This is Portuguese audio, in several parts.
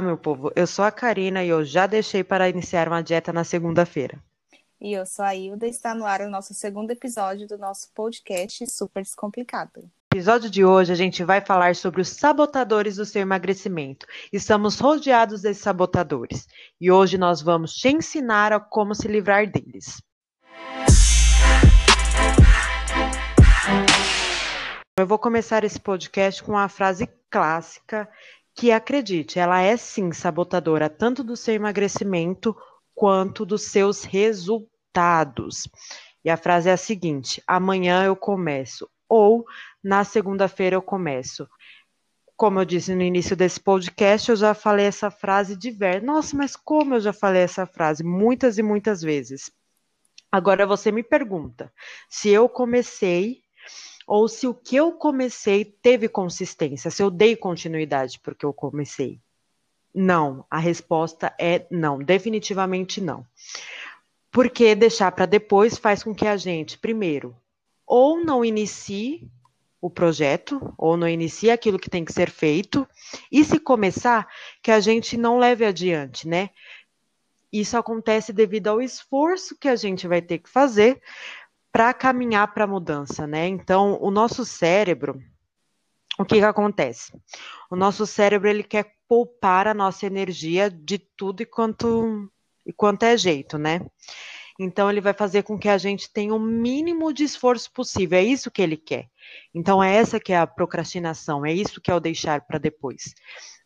Olá, meu povo. Eu sou a Karina e eu já deixei para iniciar uma dieta na segunda-feira. E eu sou a Hilda e está no ar o nosso segundo episódio do nosso podcast Super Descomplicado. No episódio de hoje a gente vai falar sobre os sabotadores do seu emagrecimento. Estamos rodeados desses sabotadores e hoje nós vamos te ensinar a como se livrar deles. Eu vou começar esse podcast com uma frase clássica que, acredite, ela é sim sabotadora tanto do seu emagrecimento quanto dos seus resultados. E a frase é a seguinte: amanhã eu começo, ou na segunda-feira eu começo. Como eu disse no início desse podcast, eu já falei essa frase diversas. Nossa, mas como eu já falei essa frase muitas e muitas vezes. Agora você me pergunta: se eu comecei ou se o que eu comecei teve consistência, se eu dei continuidade porque eu comecei. Não, a resposta é não, definitivamente não. Porque deixar para depois faz com que a gente, primeiro, ou não inicie o projeto, ou não inicie aquilo que tem que ser feito, e se começar, que a gente não leve adiante, né? Isso acontece devido ao esforço que a gente vai ter que fazer para caminhar para a mudança, né? Então, o nosso cérebro, o que, que acontece? O nosso cérebro ele quer poupar a nossa energia de tudo e quanto e quanto é jeito, né? Então ele vai fazer com que a gente tenha o mínimo de esforço possível. É isso que ele quer. Então é essa que é a procrastinação, é isso que é o deixar para depois.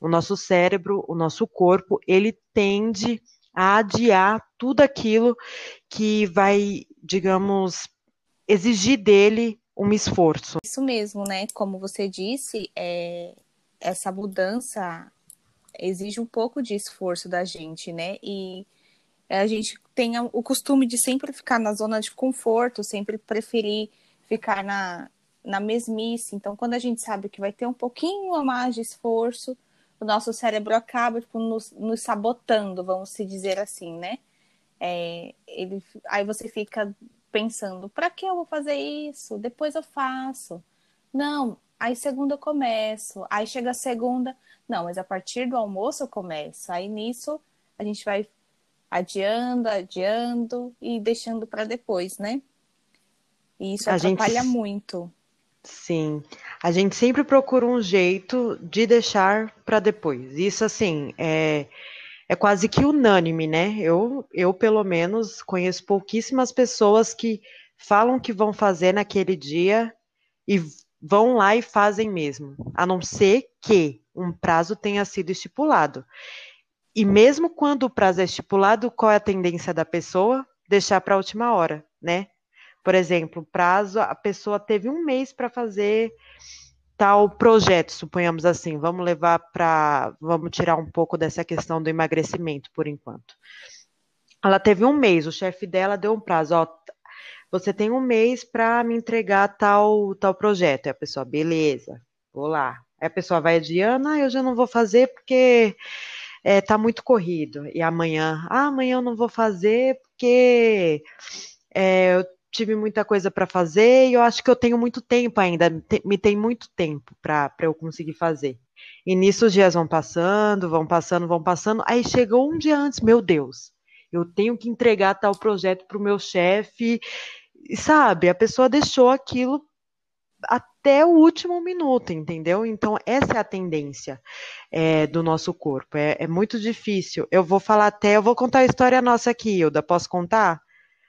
O nosso cérebro, o nosso corpo, ele tende a adiar tudo aquilo que vai, digamos, exigir dele um esforço. Isso mesmo, né? Como você disse, é, essa mudança exige um pouco de esforço da gente, né? E a gente tem o costume de sempre ficar na zona de conforto, sempre preferir ficar na, na mesmice. Então, quando a gente sabe que vai ter um pouquinho a mais de esforço, o nosso cérebro acaba tipo, nos, nos sabotando, vamos se dizer assim, né? É, ele, aí você fica pensando, para que eu vou fazer isso? Depois eu faço. Não, aí segunda eu começo. Aí chega a segunda, não, mas a partir do almoço eu começo. Aí nisso a gente vai adiando, adiando e deixando para depois, né? E isso a atrapalha gente... muito. Sim, a gente sempre procura um jeito de deixar para depois. Isso assim é é quase que unânime, né? Eu, eu, pelo menos, conheço pouquíssimas pessoas que falam que vão fazer naquele dia e vão lá e fazem mesmo, a não ser que um prazo tenha sido estipulado. E mesmo quando o prazo é estipulado, qual é a tendência da pessoa? Deixar para a última hora, né? Por exemplo, prazo, a pessoa teve um mês para fazer tal projeto, suponhamos assim, vamos levar para, vamos tirar um pouco dessa questão do emagrecimento por enquanto. Ela teve um mês, o chefe dela deu um prazo, ó, você tem um mês para me entregar tal tal projeto. E a pessoa, beleza, vou lá. Aí a pessoa vai adiando, ah, eu já não vou fazer porque é, tá muito corrido. E amanhã, ah, amanhã eu não vou fazer porque é, eu tive muita coisa para fazer e eu acho que eu tenho muito tempo ainda, me tem muito tempo para eu conseguir fazer. E nisso os dias vão passando, vão passando, vão passando. Aí chegou um dia antes, meu Deus, eu tenho que entregar tal projeto para o meu chefe. E sabe, a pessoa deixou aquilo até o último minuto, entendeu? Então, essa é a tendência é, do nosso corpo. É, é, muito difícil. Eu vou falar até, eu vou contar a história nossa aqui, Hilda. Posso contar?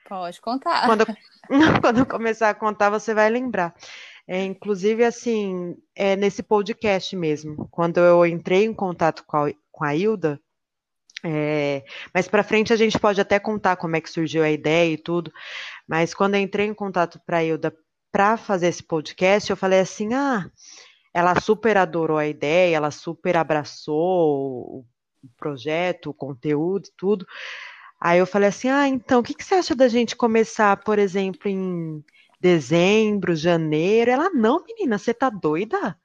Pode contar. Quando, quando eu começar a contar, você vai lembrar. É, inclusive, assim, é nesse podcast mesmo, quando eu entrei em contato com a, com a Hilda, é, mas para frente a gente pode até contar como é que surgiu a ideia e tudo. Mas quando eu entrei em contato para a Hilda para fazer esse podcast, eu falei assim: ah, ela super adorou a ideia, ela super abraçou o projeto, o conteúdo e tudo. Aí eu falei assim: ah, então, o que, que você acha da gente começar, por exemplo, em dezembro, janeiro? Ela, não, menina, você tá doida?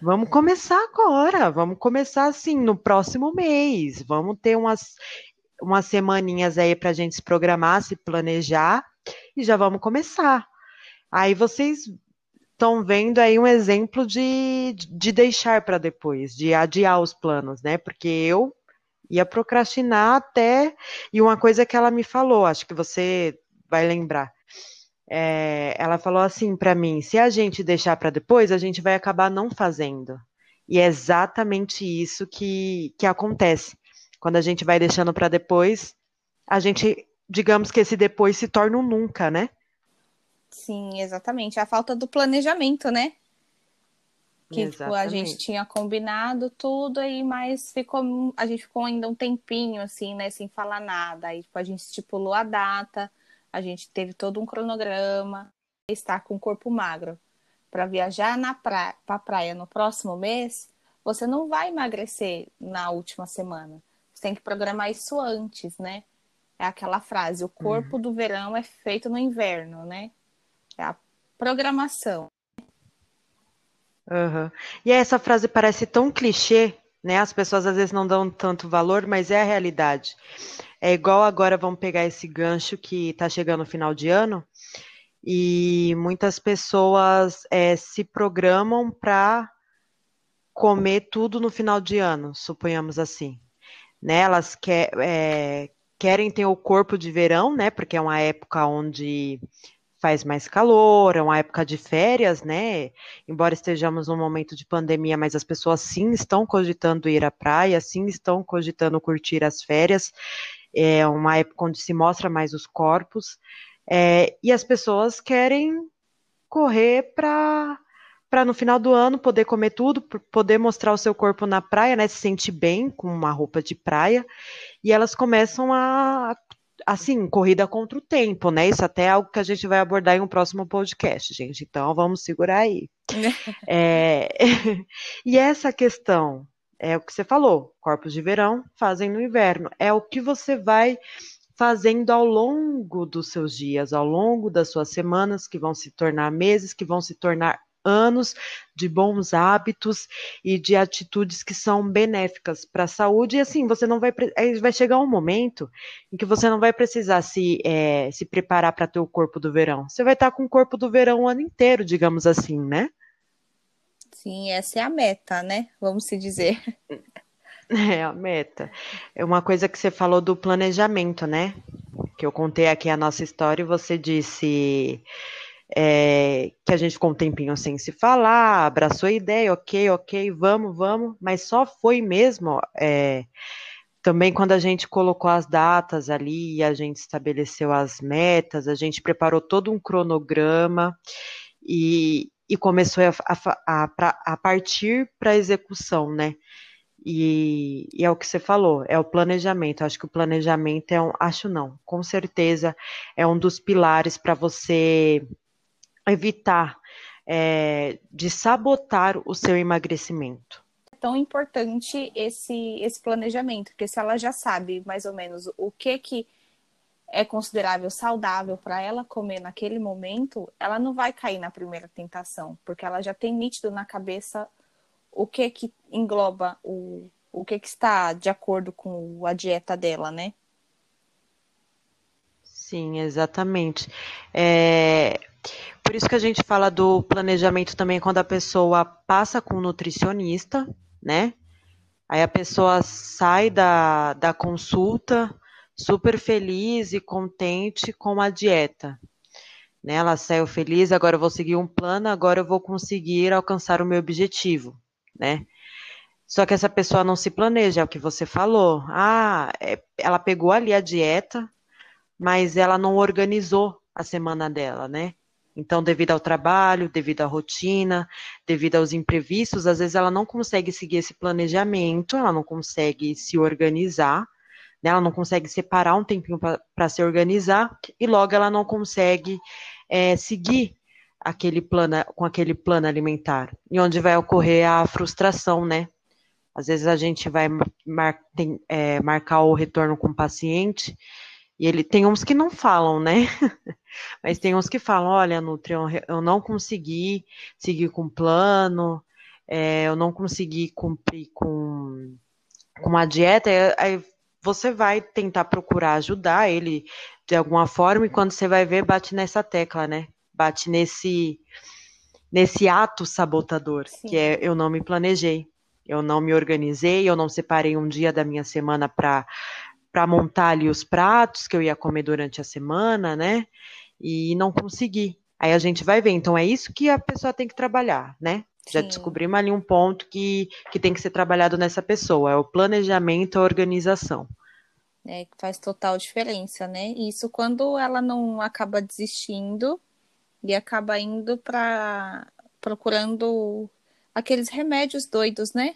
Vamos começar agora, vamos começar assim no próximo mês, vamos ter umas, umas semaninhas aí para a gente se programar, se planejar e já vamos começar. Aí vocês estão vendo aí um exemplo de, de deixar para depois, de adiar os planos, né? Porque eu Ia procrastinar até. E uma coisa que ela me falou, acho que você vai lembrar. É, ela falou assim para mim: se a gente deixar para depois, a gente vai acabar não fazendo. E é exatamente isso que, que acontece. Quando a gente vai deixando para depois, a gente, digamos que esse depois se torna um nunca, né? Sim, exatamente. A falta do planejamento, né? Que tipo, a gente tinha combinado tudo aí, mas ficou, a gente ficou ainda um tempinho assim, né, sem falar nada. Aí tipo, a gente estipulou a data, a gente teve todo um cronograma, estar com o corpo magro para viajar na praia, para praia no próximo mês, você não vai emagrecer na última semana. Você tem que programar isso antes, né? É aquela frase: o corpo uhum. do verão é feito no inverno, né? É a programação. Uhum. E essa frase parece tão clichê, né? As pessoas às vezes não dão tanto valor, mas é a realidade. É igual agora, vamos pegar esse gancho que está chegando no final de ano, e muitas pessoas é, se programam para comer tudo no final de ano, suponhamos assim. Né? Elas quer, é, querem ter o corpo de verão, né? Porque é uma época onde faz mais calor, é uma época de férias, né? Embora estejamos num momento de pandemia, mas as pessoas sim estão cogitando ir à praia, sim estão cogitando curtir as férias. É uma época onde se mostra mais os corpos. É, e as pessoas querem correr para para no final do ano poder comer tudo, poder mostrar o seu corpo na praia, né? Se sentir bem com uma roupa de praia. E elas começam a assim, corrida contra o tempo, né? Isso até é algo que a gente vai abordar em um próximo podcast, gente. Então, vamos segurar aí. é... e essa questão é o que você falou: corpos de verão fazem no inverno. É o que você vai fazendo ao longo dos seus dias, ao longo das suas semanas, que vão se tornar meses, que vão se tornar anos de bons hábitos e de atitudes que são benéficas para a saúde. E assim, você não vai. Vai chegar um momento em que você não vai precisar se, é, se preparar para ter o corpo do verão. Você vai estar com o corpo do verão o ano inteiro, digamos assim, né? Sim, essa é a meta, né? Vamos se dizer. É a meta. É uma coisa que você falou do planejamento, né? Que eu contei aqui a nossa história e você disse é, que a gente ficou um tempinho sem se falar, abraçou a ideia, ok, ok, vamos, vamos, mas só foi mesmo é, também quando a gente colocou as datas ali, a gente estabeleceu as metas, a gente preparou todo um cronograma e, e começou a, a, a, a partir para a execução, né? E, e, é o que você falou, é o planejamento. Acho que o planejamento é um, acho não, com certeza é um dos pilares para você evitar é, de sabotar o seu emagrecimento. É tão importante esse, esse planejamento, porque se ela já sabe mais ou menos o que que é considerável saudável para ela comer naquele momento, ela não vai cair na primeira tentação, porque ela já tem nítido na cabeça o que que engloba o, o que que está de acordo com a dieta dela, né? Sim, exatamente. É, por isso que a gente fala do planejamento também quando a pessoa passa com um nutricionista, né? Aí a pessoa sai da, da consulta super feliz e contente com a dieta. Né? Ela saiu feliz, agora eu vou seguir um plano, agora eu vou conseguir alcançar o meu objetivo, né? Só que essa pessoa não se planeja, é o que você falou. Ah, é, ela pegou ali a dieta, mas ela não organizou a semana dela, né? Então, devido ao trabalho, devido à rotina, devido aos imprevistos, às vezes ela não consegue seguir esse planejamento, ela não consegue se organizar, né? ela não consegue separar um tempinho para se organizar e logo ela não consegue é, seguir aquele plano, com aquele plano alimentar, e onde vai ocorrer a frustração, né? Às vezes a gente vai mar, tem, é, marcar o retorno com o paciente e ele tem uns que não falam, né? Mas tem uns que falam, olha, Nutri, eu não consegui seguir com o plano, é, eu não consegui cumprir com, com a dieta, aí você vai tentar procurar ajudar ele de alguma forma, e quando você vai ver, bate nessa tecla, né? Bate nesse, nesse ato sabotador, Sim. que é eu não me planejei. Eu não me organizei, eu não separei um dia da minha semana para para montar ali os pratos que eu ia comer durante a semana, né? E não consegui. Aí a gente vai ver. Então é isso que a pessoa tem que trabalhar, né? Já Sim. descobrimos ali um ponto que, que tem que ser trabalhado nessa pessoa, é o planejamento, a organização. É, faz total diferença, né? Isso quando ela não acaba desistindo e acaba indo para procurando aqueles remédios doidos, né?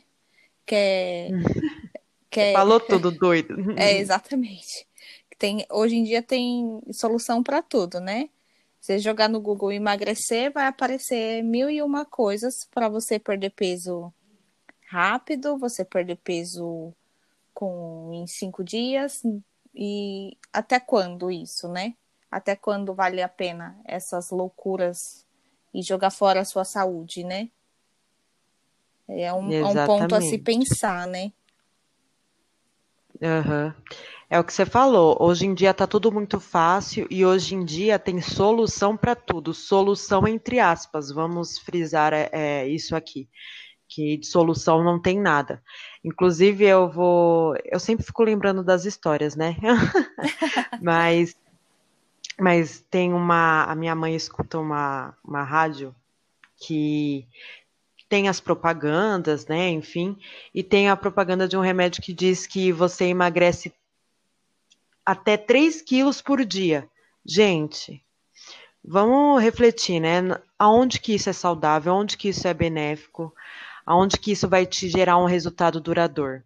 Que é, que é... Falou tudo doido. É, exatamente. Tem, hoje em dia tem solução para tudo, né? Você jogar no Google emagrecer, vai aparecer mil e uma coisas para você perder peso rápido, você perder peso com em cinco dias e até quando isso, né? Até quando vale a pena essas loucuras e jogar fora a sua saúde, né? É um, é um ponto a se pensar, né? Uhum. É o que você falou. Hoje em dia está tudo muito fácil e hoje em dia tem solução para tudo. Solução entre aspas. Vamos frisar é, é, isso aqui. Que de solução não tem nada. Inclusive, eu vou. Eu sempre fico lembrando das histórias, né? mas, mas tem uma. A minha mãe escuta uma, uma rádio que tem as propagandas, né? Enfim, e tem a propaganda de um remédio que diz que você emagrece até 3 quilos por dia. Gente, vamos refletir, né? Aonde que isso é saudável, aonde que isso é benéfico, aonde que isso vai te gerar um resultado duradouro.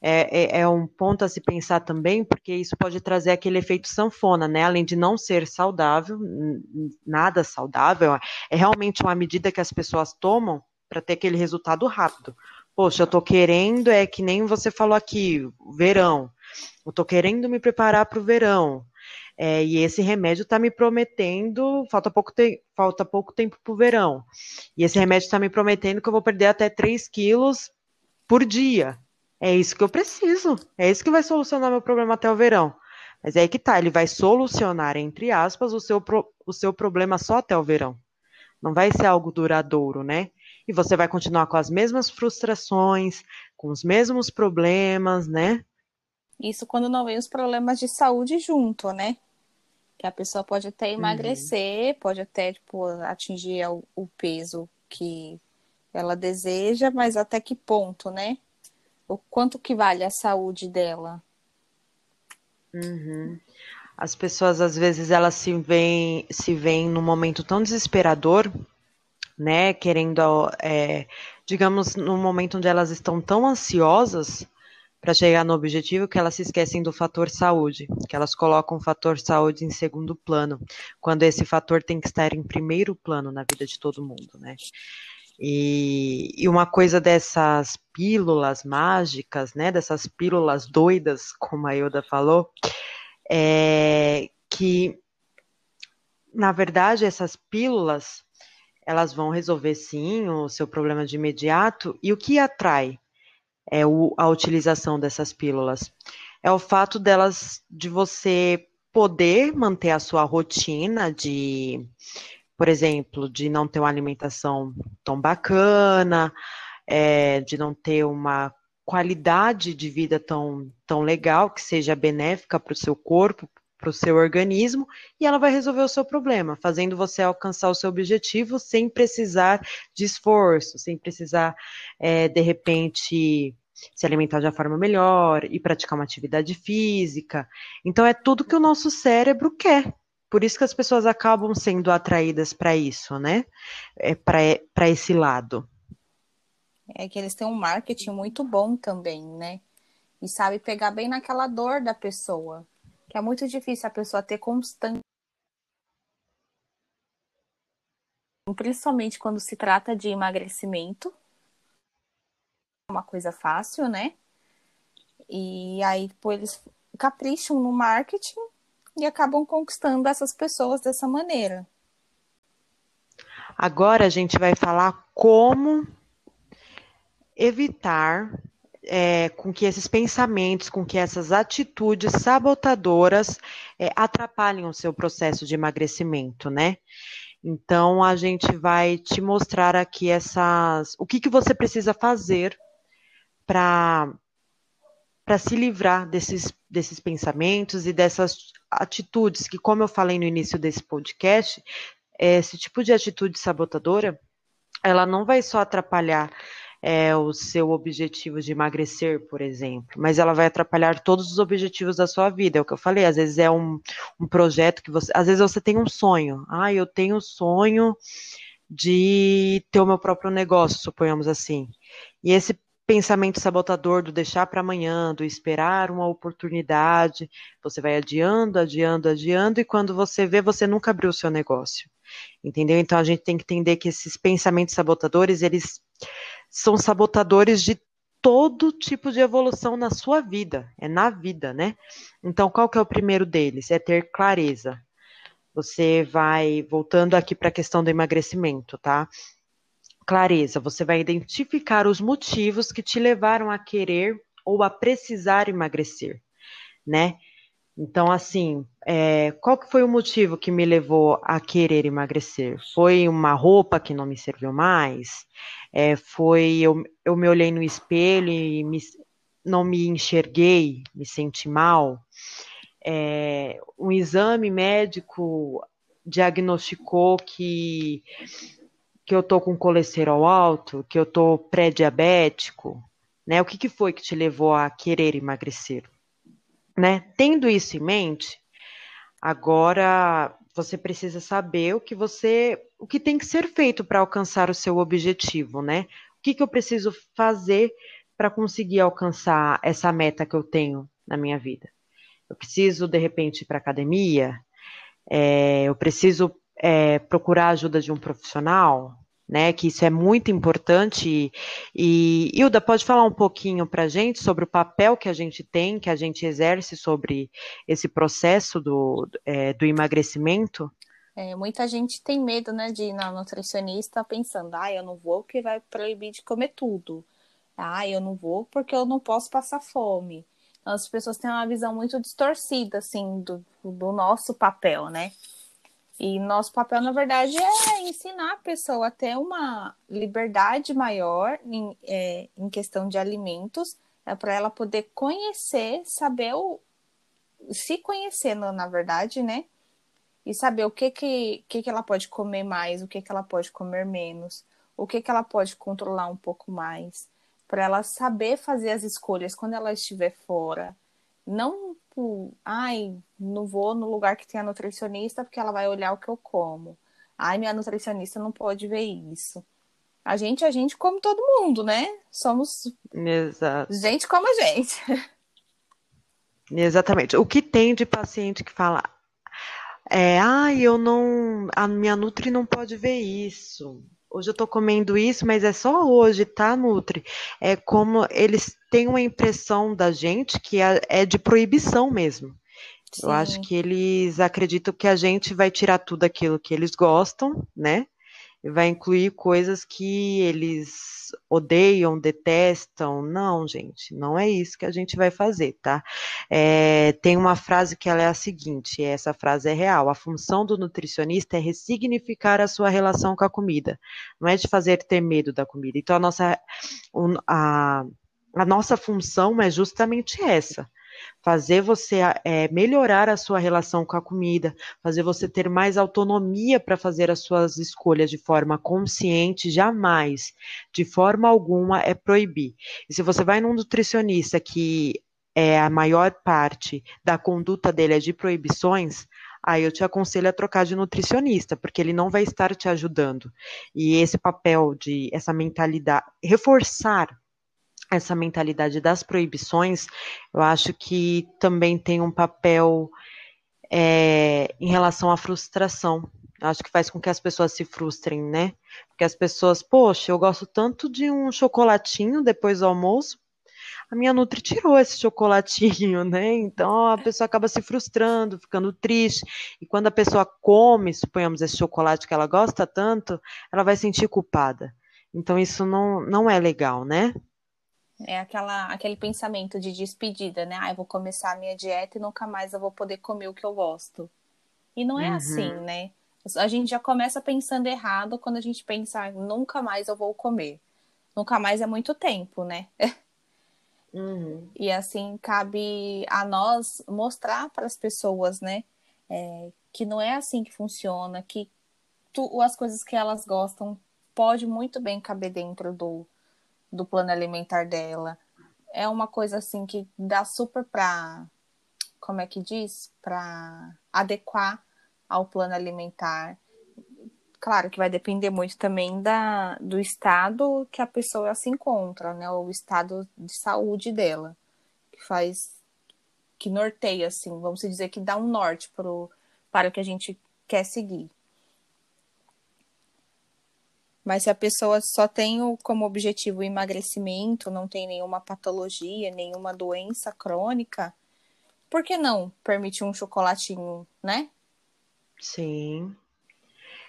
É, é, é, um ponto a se pensar também, porque isso pode trazer aquele efeito sanfona, né? Além de não ser saudável, nada saudável, é realmente uma medida que as pessoas tomam para ter aquele resultado rápido. Poxa, eu tô querendo, é que nem você falou aqui, verão. Eu tô querendo me preparar para o verão. É, e esse remédio está me prometendo, falta pouco, te, falta pouco tempo para o verão. E esse remédio está me prometendo que eu vou perder até 3 quilos por dia. É isso que eu preciso. É isso que vai solucionar meu problema até o verão. Mas é aí que tá, ele vai solucionar, entre aspas, o seu, pro, o seu problema só até o verão. Não vai ser algo duradouro, né? E você vai continuar com as mesmas frustrações, com os mesmos problemas, né? Isso quando não vem os problemas de saúde junto, né? Que a pessoa pode até uhum. emagrecer, uhum. pode até tipo, atingir o, o, peso que ela deseja, mas até que ponto, né? O quanto que vale a saúde dela? Uhum. As pessoas às vezes elas se veem se veem num momento tão desesperador, né? Querendo, é, digamos, num momento onde elas estão tão ansiosas para chegar no objetivo que elas se esquecem do fator saúde, que elas colocam o fator saúde em segundo plano, quando esse fator tem que estar em primeiro plano na vida de todo mundo, né? E, e uma coisa dessas pílulas mágicas, né, dessas pílulas doidas, como a Ilda falou, é que, na verdade, essas pílulas, elas vão resolver sim o seu problema de imediato, e o que atrai? é o, a utilização dessas pílulas. É o fato delas, de você poder manter a sua rotina de, por exemplo, de não ter uma alimentação tão bacana, é, de não ter uma qualidade de vida tão, tão legal, que seja benéfica para o seu corpo, para o seu organismo, e ela vai resolver o seu problema, fazendo você alcançar o seu objetivo sem precisar de esforço, sem precisar, é, de repente, se alimentar de uma forma melhor e praticar uma atividade física. Então, é tudo que o nosso cérebro quer. Por isso que as pessoas acabam sendo atraídas para isso, né? É, para esse lado. É que eles têm um marketing muito bom também, né? E sabe pegar bem naquela dor da pessoa. Que é muito difícil a pessoa ter constante. Principalmente quando se trata de emagrecimento, uma coisa fácil, né? E aí, tipo, eles capricham no marketing e acabam conquistando essas pessoas dessa maneira. Agora a gente vai falar como evitar é, com que esses pensamentos, com que essas atitudes sabotadoras é, atrapalhem o seu processo de emagrecimento, né? Então a gente vai te mostrar aqui essas, o que, que você precisa fazer para para se livrar desses, desses pensamentos e dessas atitudes que, como eu falei no início desse podcast, esse tipo de atitude sabotadora, ela não vai só atrapalhar é, o seu objetivo de emagrecer, por exemplo, mas ela vai atrapalhar todos os objetivos da sua vida. É o que eu falei, às vezes é um, um projeto que você. Às vezes você tem um sonho. Ah, eu tenho o sonho de ter o meu próprio negócio, suponhamos assim. E esse pensamento sabotador do deixar para amanhã, do esperar uma oportunidade, você vai adiando, adiando, adiando, e quando você vê, você nunca abriu o seu negócio. Entendeu? Então a gente tem que entender que esses pensamentos sabotadores, eles são sabotadores de todo tipo de evolução na sua vida, é na vida, né? Então, qual que é o primeiro deles? É ter clareza. Você vai voltando aqui para a questão do emagrecimento, tá? Clareza, você vai identificar os motivos que te levaram a querer ou a precisar emagrecer, né? Então, assim, é, qual que foi o motivo que me levou a querer emagrecer? Foi uma roupa que não me serviu mais? É, foi eu, eu me olhei no espelho e me, não me enxerguei, me senti mal? É, um exame médico diagnosticou que, que eu tô com colesterol alto, que eu tô pré-diabético, né? O que, que foi que te levou a querer emagrecer? né? Tendo isso em mente, agora você precisa saber o que você, o que tem que ser feito para alcançar o seu objetivo, né? O que, que eu preciso fazer para conseguir alcançar essa meta que eu tenho na minha vida? Eu preciso, de repente, ir para academia? É, eu preciso é, procurar a ajuda de um profissional? Né? Que isso é muito importante. E, Hilda, pode falar um pouquinho para a gente sobre o papel que a gente tem, que a gente exerce sobre esse processo do, é, do emagrecimento? É, muita gente tem medo, né, de ir na nutricionista pensando, ah, eu não vou porque vai proibir de comer tudo. Ah, eu não vou porque eu não posso passar fome. Então, as pessoas têm uma visão muito distorcida, assim, do, do nosso papel, né? E nosso papel, na verdade, é ensinar a pessoa a ter uma liberdade maior em, é, em questão de alimentos, é para ela poder conhecer, saber o. se conhecendo, na verdade, né? E saber o que, que, que, que ela pode comer mais, o que, que ela pode comer menos, o que, que ela pode controlar um pouco mais, para ela saber fazer as escolhas quando ela estiver fora. Não tipo, ai, não vou no lugar que tem a nutricionista porque ela vai olhar o que eu como. Ai, minha nutricionista não pode ver isso. A gente, a gente come todo mundo, né? Somos Exato. gente como a gente. Exatamente. O que tem de paciente que fala, é, ai, eu não, a minha nutri não pode ver isso hoje eu tô comendo isso, mas é só hoje, tá, Nutri? É como eles têm uma impressão da gente que é, é de proibição mesmo. Sim. Eu acho que eles acreditam que a gente vai tirar tudo aquilo que eles gostam, né? Vai incluir coisas que eles odeiam, detestam. Não, gente, não é isso que a gente vai fazer, tá? É, tem uma frase que ela é a seguinte, essa frase é real. A função do nutricionista é ressignificar a sua relação com a comida, não é de fazer ter medo da comida. Então, a nossa, a, a nossa função é justamente essa fazer você é, melhorar a sua relação com a comida, fazer você ter mais autonomia para fazer as suas escolhas de forma consciente, jamais, de forma alguma, é proibir. E se você vai num nutricionista que é a maior parte da conduta dele é de proibições, aí eu te aconselho a trocar de nutricionista, porque ele não vai estar te ajudando. E esse papel de essa mentalidade, reforçar essa mentalidade das proibições, eu acho que também tem um papel é, em relação à frustração. Eu acho que faz com que as pessoas se frustrem, né? Porque as pessoas, poxa, eu gosto tanto de um chocolatinho depois do almoço, a minha Nutri tirou esse chocolatinho, né? Então a pessoa acaba se frustrando, ficando triste. E quando a pessoa come, suponhamos, esse chocolate que ela gosta tanto, ela vai sentir culpada. Então isso não, não é legal, né? É aquela, aquele pensamento de despedida, né? Ah, eu vou começar a minha dieta e nunca mais eu vou poder comer o que eu gosto. E não é uhum. assim, né? A gente já começa pensando errado quando a gente pensa, nunca mais eu vou comer. Nunca mais é muito tempo, né? Uhum. E assim cabe a nós mostrar para as pessoas, né, é, que não é assim que funciona, que tu, as coisas que elas gostam pode muito bem caber dentro do, do plano alimentar dela. É uma coisa assim que dá super para, como é que diz, para adequar ao plano alimentar. Claro que vai depender muito também da, do estado que a pessoa se encontra, né? O estado de saúde dela, que faz, que norteia, assim, vamos dizer que dá um norte pro, para o que a gente quer seguir. Mas se a pessoa só tem como objetivo o emagrecimento, não tem nenhuma patologia, nenhuma doença crônica, por que não permitir um chocolatinho, né? Sim.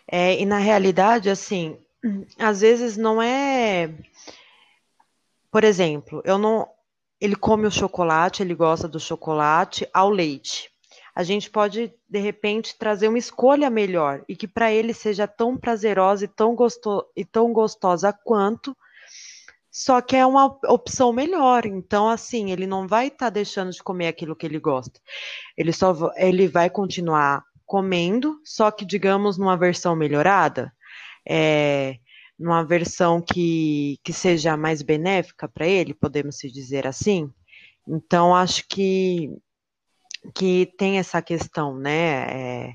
É, e na realidade, assim, às vezes não é. Por exemplo, eu não. Ele come o chocolate, ele gosta do chocolate ao leite. A gente pode, de repente, trazer uma escolha melhor e que para ele seja tão prazerosa e tão, gosto, e tão gostosa quanto, só que é uma opção melhor. Então, assim, ele não vai estar tá deixando de comer aquilo que ele gosta. Ele só ele vai continuar comendo, só que, digamos, numa versão melhorada, é, numa versão que, que seja mais benéfica para ele, podemos dizer assim. Então, acho que, que tem essa questão, né? É,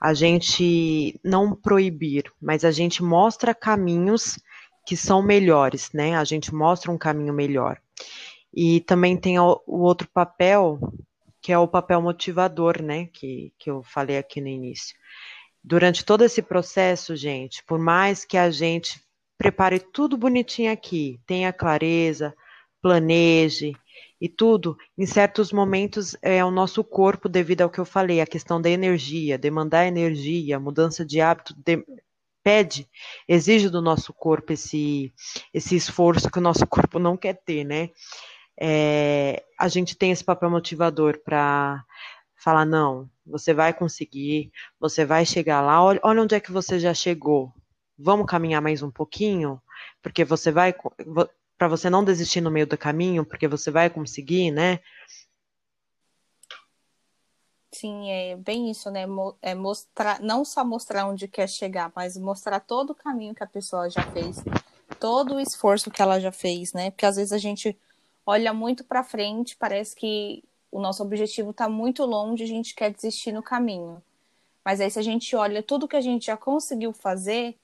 a gente não proibir, mas a gente mostra caminhos que são melhores, né? A gente mostra um caminho melhor. E também tem o, o outro papel que é o papel motivador, né, que, que eu falei aqui no início. Durante todo esse processo, gente, por mais que a gente prepare tudo bonitinho aqui, tenha clareza, planeje e tudo, em certos momentos é o nosso corpo, devido ao que eu falei, a questão da energia, demandar energia, mudança de hábito, de, pede, exige do nosso corpo esse, esse esforço que o nosso corpo não quer ter, né? é, a gente tem esse papel motivador para falar, não, você vai conseguir, você vai chegar lá, olha, olha onde é que você já chegou, vamos caminhar mais um pouquinho, porque você vai, para você não desistir no meio do caminho, porque você vai conseguir, né? Sim, é bem isso, né? É mostrar, não só mostrar onde quer chegar, mas mostrar todo o caminho que a pessoa já fez, todo o esforço que ela já fez, né? Porque às vezes a gente olha muito para frente, parece que o nosso objetivo está muito longe, a gente quer desistir no caminho. Mas aí, se a gente olha tudo que a gente já conseguiu fazer,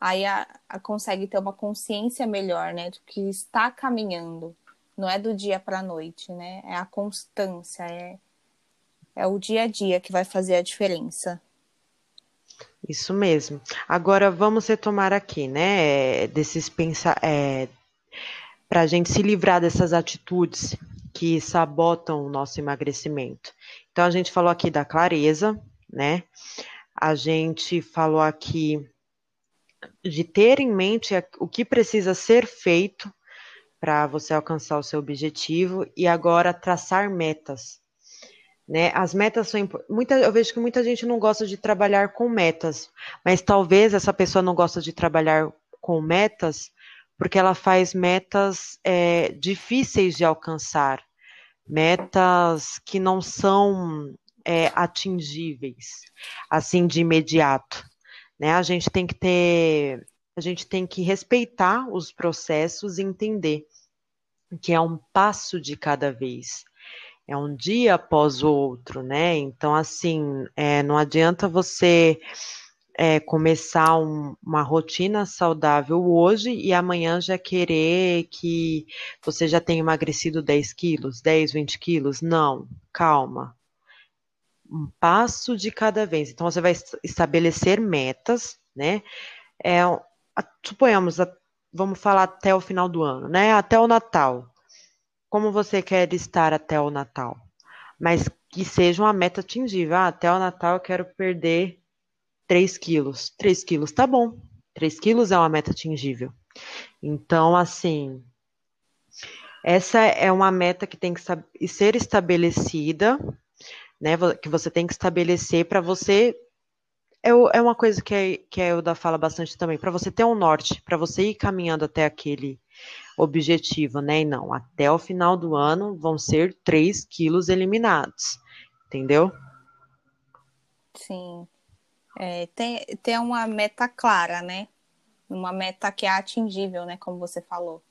aí a, a consegue ter uma consciência melhor, né, do que está caminhando. Não é do dia para a noite, né? É a constância, é, é o dia a dia que vai fazer a diferença. Isso mesmo. Agora vamos retomar aqui, né, desses pensar, é, para a gente se livrar dessas atitudes que sabotam o nosso emagrecimento. Então, a gente falou aqui da clareza, né? A gente falou aqui de ter em mente o que precisa ser feito para você alcançar o seu objetivo e agora traçar metas. Né? As metas são muita, eu vejo que muita gente não gosta de trabalhar com metas, mas talvez essa pessoa não gosta de trabalhar com metas porque ela faz metas é, difíceis de alcançar, metas que não são é, atingíveis, assim, de imediato. Né? A gente tem que ter, a gente tem que respeitar os processos e entender que é um passo de cada vez. É um dia após o outro, né? Então, assim, é, não adianta você é, começar um, uma rotina saudável hoje e amanhã já querer que você já tenha emagrecido 10 quilos, 10, 20 quilos. Não, calma. Um passo de cada vez. Então, você vai estabelecer metas, né? É, suponhamos, vamos falar até o final do ano, né? Até o Natal. Como você quer estar até o Natal? Mas que seja uma meta atingível. Ah, até o Natal eu quero perder 3 quilos. 3 quilos tá bom. 3 quilos é uma meta atingível. Então, assim, essa é uma meta que tem que ser estabelecida, né? Que você tem que estabelecer para você. É, é uma coisa que, é, que a Euda fala bastante também, para você ter um norte, para você ir caminhando até aquele, objetivo, né? E não, até o final do ano vão ser 3 quilos eliminados, entendeu? Sim. É, tem, tem uma meta clara, né? Uma meta que é atingível, né? Como você falou.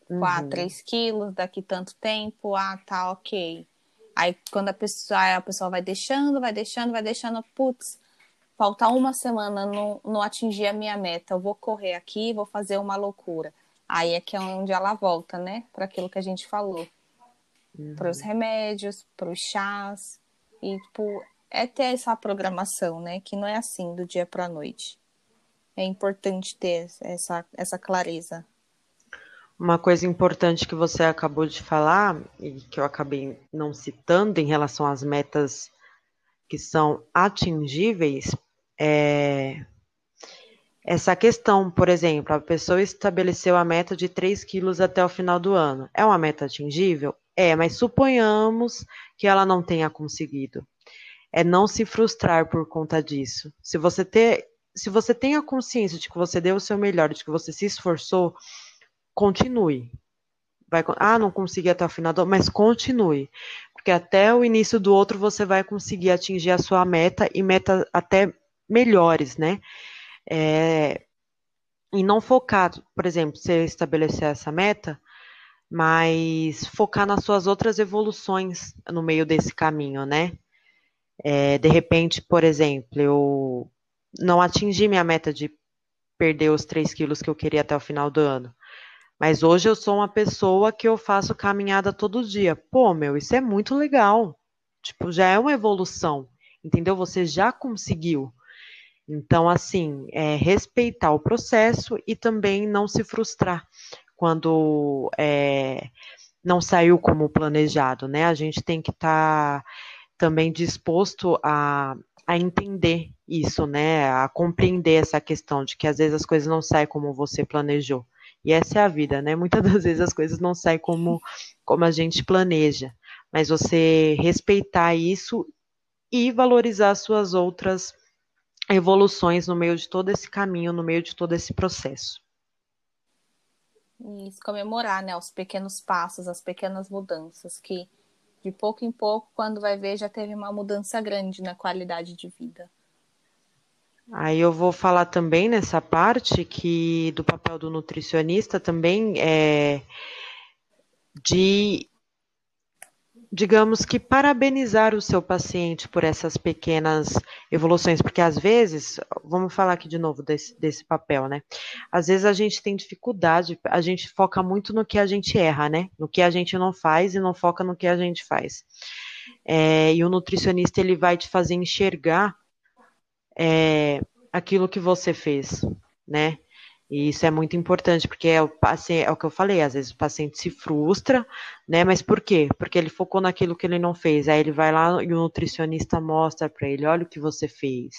Tipo, ah, uhum. ah, 3 quilos daqui tanto tempo, ah, tá ok. Aí quando a pessoa, a pessoa vai deixando, vai deixando, vai deixando, putz, falta uma semana, não, não atingir a minha meta, eu vou correr aqui, vou fazer uma loucura. Aí é que é onde ela volta, né? Para aquilo que a gente falou. Uhum. Para os remédios, para os chás. E, tipo, é ter essa programação, né? Que não é assim do dia para a noite. É importante ter essa, essa clareza. Uma coisa importante que você acabou de falar, e que eu acabei não citando em relação às metas que são atingíveis, é essa questão, por exemplo, a pessoa estabeleceu a meta de 3 quilos até o final do ano. É uma meta atingível? É, mas suponhamos que ela não tenha conseguido. É não se frustrar por conta disso. Se você ter, se você tem a consciência de que você deu o seu melhor, de que você se esforçou, continue. Vai, ah, não consegui até o final do mas continue. Porque até o início do outro você vai conseguir atingir a sua meta e metas até melhores, né? É, e não focar, por exemplo, você estabelecer essa meta, mas focar nas suas outras evoluções no meio desse caminho, né? É, de repente, por exemplo, eu não atingi minha meta de perder os 3 quilos que eu queria até o final do ano. Mas hoje eu sou uma pessoa que eu faço caminhada todo dia. Pô, meu, isso é muito legal. Tipo, já é uma evolução, entendeu? Você já conseguiu. Então, assim, é, respeitar o processo e também não se frustrar quando é, não saiu como planejado, né? A gente tem que estar tá também disposto a, a entender isso, né? A compreender essa questão de que às vezes as coisas não saem como você planejou. E essa é a vida, né? Muitas das vezes as coisas não saem como, como a gente planeja. Mas você respeitar isso e valorizar as suas outras evoluções no meio de todo esse caminho, no meio de todo esse processo. Isso, comemorar, né, os pequenos passos, as pequenas mudanças, que de pouco em pouco, quando vai ver, já teve uma mudança grande na qualidade de vida. Aí eu vou falar também nessa parte que do papel do nutricionista também é de digamos que parabenizar o seu paciente por essas pequenas evoluções, porque às vezes, vamos falar aqui de novo desse, desse papel, né? Às vezes a gente tem dificuldade, a gente foca muito no que a gente erra, né? No que a gente não faz e não foca no que a gente faz. É, e o nutricionista ele vai te fazer enxergar é, aquilo que você fez, né? E isso é muito importante, porque é o, é o que eu falei, às vezes o paciente se frustra, né? Mas por quê? Porque ele focou naquilo que ele não fez. Aí ele vai lá e o nutricionista mostra para ele: olha o que você fez,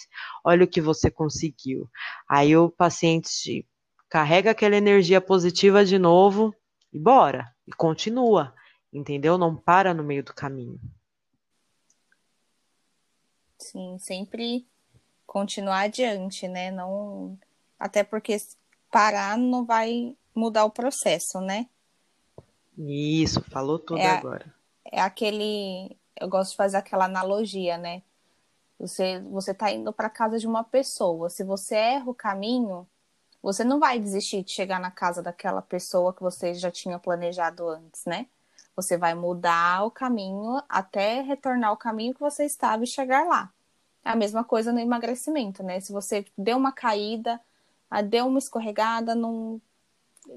olha o que você conseguiu. Aí o paciente carrega aquela energia positiva de novo e bora, e continua, entendeu? Não para no meio do caminho. Sim, sempre continuar adiante, né? Não até porque parar não vai mudar o processo, né? Isso, falou tudo é, agora. É aquele, eu gosto de fazer aquela analogia, né? Você você tá indo para casa de uma pessoa, se você erra o caminho, você não vai desistir de chegar na casa daquela pessoa que você já tinha planejado antes, né? Você vai mudar o caminho até retornar ao caminho que você estava e chegar lá. A mesma coisa no emagrecimento, né? Se você deu uma caída, deu uma escorregada, num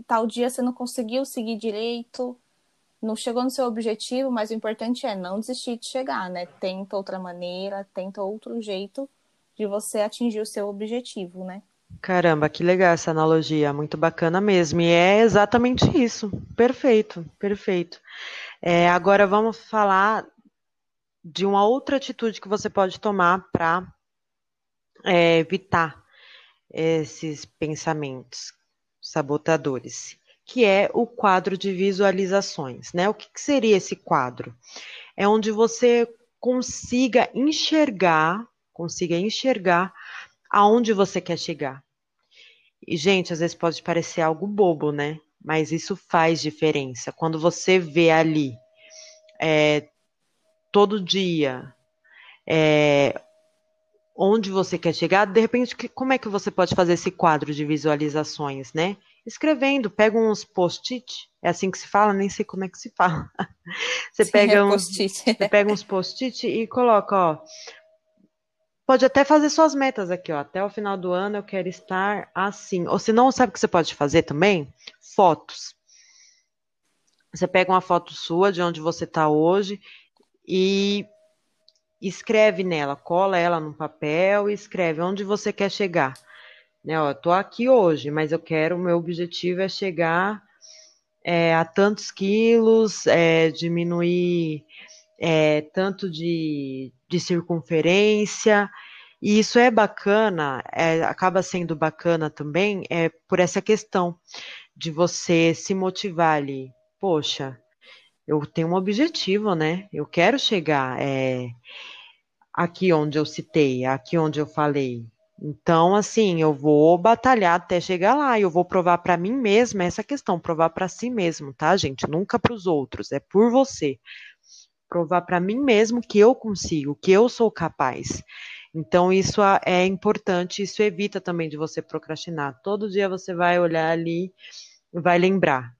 tal dia você não conseguiu seguir direito, não chegou no seu objetivo, mas o importante é não desistir de chegar, né? Tenta outra maneira, tenta outro jeito de você atingir o seu objetivo, né? Caramba, que legal essa analogia, muito bacana mesmo. E é exatamente isso. Perfeito, perfeito. É, agora vamos falar de uma outra atitude que você pode tomar para é, evitar esses pensamentos sabotadores, que é o quadro de visualizações, né? O que, que seria esse quadro? É onde você consiga enxergar, consiga enxergar aonde você quer chegar. E, gente, às vezes pode parecer algo bobo, né? mas isso faz diferença. Quando você vê ali é, todo dia é, onde você quer chegar, de repente, como é que você pode fazer esse quadro de visualizações, né? Escrevendo, pega uns post-it, é assim que se fala, nem sei como é que se fala. Você Sim, pega, é uns, você pega uns post-it e coloca, ó. Pode até fazer suas metas aqui, ó. Até o final do ano eu quero estar assim. Ou se não, sabe o que você pode fazer também? Fotos. Você pega uma foto sua de onde você está hoje e escreve nela, cola ela no papel e escreve onde você quer chegar. Né, ó, eu tô aqui hoje, mas eu quero, o meu objetivo é chegar é, a tantos quilos, é, diminuir é, tanto de, de circunferência, e isso é bacana, é, acaba sendo bacana também, é por essa questão de você se motivar ali. Poxa, eu tenho um objetivo, né? Eu quero chegar é, aqui onde eu citei, aqui onde eu falei. Então, assim, eu vou batalhar até chegar lá. Eu vou provar para mim mesma essa questão, provar para si mesmo, tá, gente? Nunca para os outros, é por você. Provar para mim mesmo que eu consigo, que eu sou capaz. Então, isso é importante, isso evita também de você procrastinar. Todo dia você vai olhar ali e vai lembrar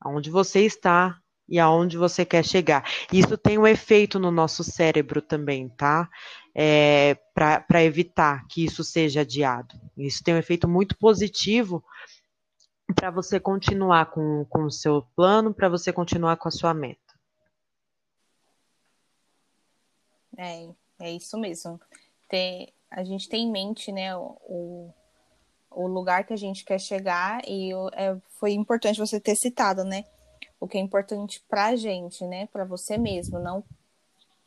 aonde você está, e aonde você quer chegar. Isso tem um efeito no nosso cérebro também, tá? É, Para evitar que isso seja adiado. Isso tem um efeito muito positivo para você continuar com, com o seu plano, para você continuar com a sua meta. É, é isso mesmo. Ter, a gente tem em mente, né, o, o lugar que a gente quer chegar e é, foi importante você ter citado, né? O que é importante para a gente, né? Para você mesmo, não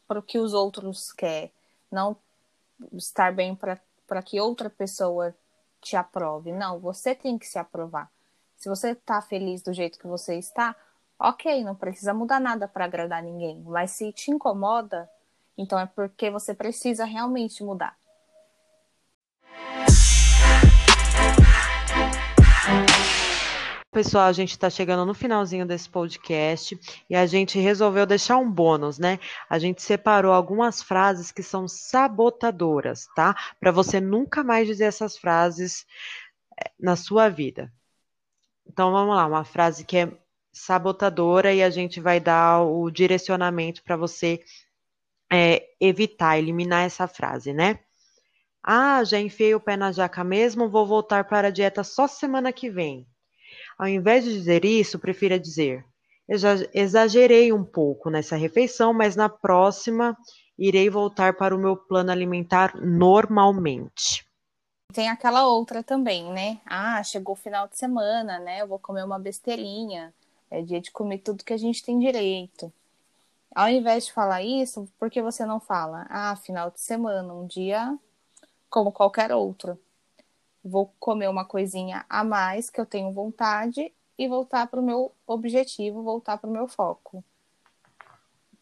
para o que os outros querem, não estar bem para que outra pessoa te aprove. Não, você tem que se aprovar. Se você está feliz do jeito que você está, ok, não precisa mudar nada para agradar ninguém. Mas se te incomoda, então é porque você precisa realmente mudar. Pessoal, a gente está chegando no finalzinho desse podcast e a gente resolveu deixar um bônus, né? A gente separou algumas frases que são sabotadoras, tá? Para você nunca mais dizer essas frases eh, na sua vida. Então vamos lá, uma frase que é sabotadora e a gente vai dar o direcionamento para você é, evitar, eliminar essa frase, né? Ah, já enfiei o pé na jaca mesmo, vou voltar para a dieta só semana que vem. Ao invés de dizer isso, prefira dizer: exagerei um pouco nessa refeição, mas na próxima irei voltar para o meu plano alimentar normalmente. Tem aquela outra também, né? Ah, chegou o final de semana, né? Eu vou comer uma besteirinha. É dia de comer tudo que a gente tem direito. Ao invés de falar isso, por que você não fala? Ah, final de semana, um dia como qualquer outro vou comer uma coisinha a mais que eu tenho vontade e voltar para o meu objetivo, voltar para o meu foco.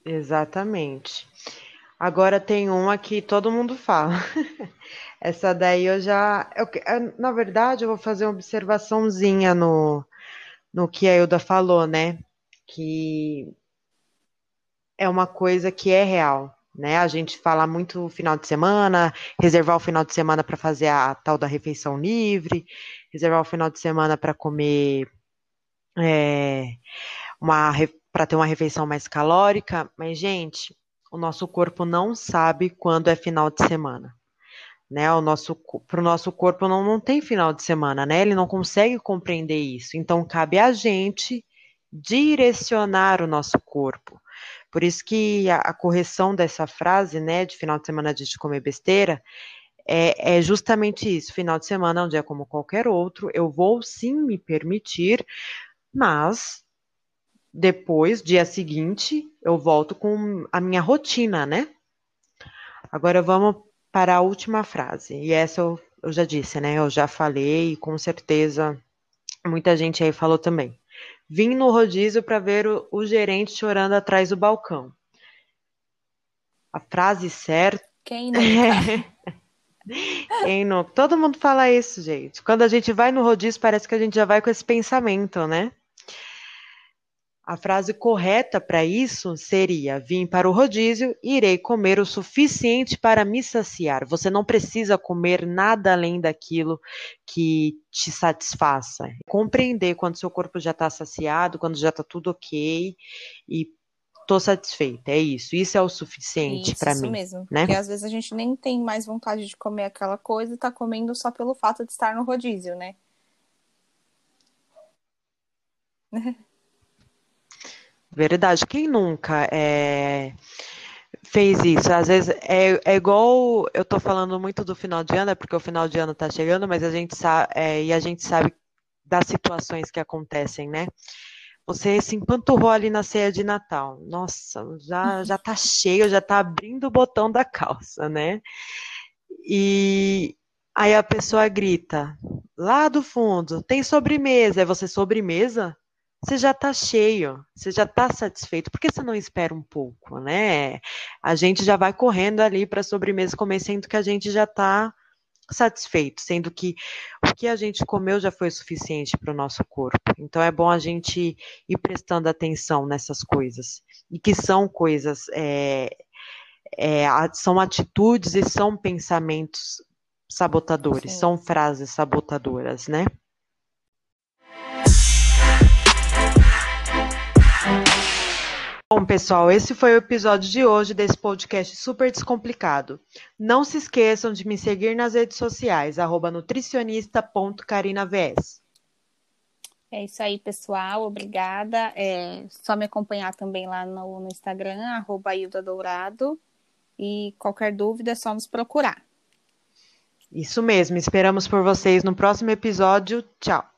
Exatamente. Agora tem uma que todo mundo fala. Essa daí eu já. Eu, na verdade, eu vou fazer uma observaçãozinha no, no que a Ilda falou, né? Que é uma coisa que é real né? A gente fala muito final de semana, reservar o final de semana para fazer a tal da refeição livre, reservar o final de semana para comer é, uma para ter uma refeição mais calórica, mas gente, o nosso corpo não sabe quando é final de semana. Né, o nosso para o nosso corpo não, não tem final de semana, né? Ele não consegue compreender isso. Então cabe a gente direcionar o nosso corpo. Por isso que a, a correção dessa frase, né, de final de semana de comer besteira, é, é, justamente isso. Final de semana é um dia como qualquer outro. Eu vou sim me permitir, mas depois, dia seguinte, eu volto com a minha rotina, né? Agora vamos para a última frase. E essa eu, eu já disse, né? Eu já falei, e com certeza muita gente aí falou também. Vim no rodízio para ver o, o gerente chorando atrás do balcão. A frase certa. Quem nunca? Quem não? Todo mundo fala isso, gente. Quando a gente vai no rodízio, parece que a gente já vai com esse pensamento, né? A frase correta para isso seria: Vim para o rodízio, irei comer o suficiente para me saciar. Você não precisa comer nada além daquilo que te satisfaça. Compreender quando seu corpo já está saciado, quando já está tudo ok e tô satisfeita. É isso. Isso é o suficiente para mim. Isso mesmo. Né? Porque às vezes a gente nem tem mais vontade de comer aquela coisa e tá comendo só pelo fato de estar no rodízio, né? Verdade. Quem nunca é, fez isso? Às vezes é, é igual eu tô falando muito do final de ano, é porque o final de ano tá chegando, mas a gente sabe é, e a gente sabe das situações que acontecem, né? Você se empanturrou ali na ceia de Natal. Nossa, já já tá cheio, já tá abrindo o botão da calça, né? E aí a pessoa grita lá do fundo, tem sobremesa. É você sobremesa? Você já está cheio, você já está satisfeito. Por que você não espera um pouco, né? A gente já vai correndo ali para a sobremesa comer, sendo que a gente já está satisfeito, sendo que o que a gente comeu já foi suficiente para o nosso corpo. Então é bom a gente ir prestando atenção nessas coisas e que são coisas, é, é, são atitudes e são pensamentos sabotadores, Sim. são frases sabotadoras, né? Bom, pessoal, esse foi o episódio de hoje desse podcast super descomplicado. Não se esqueçam de me seguir nas redes sociais, arroba nutricionista.carinavs. É isso aí, pessoal. Obrigada. É só me acompanhar também lá no, no Instagram, arroba Dourado. E qualquer dúvida é só nos procurar. Isso mesmo. Esperamos por vocês no próximo episódio. Tchau.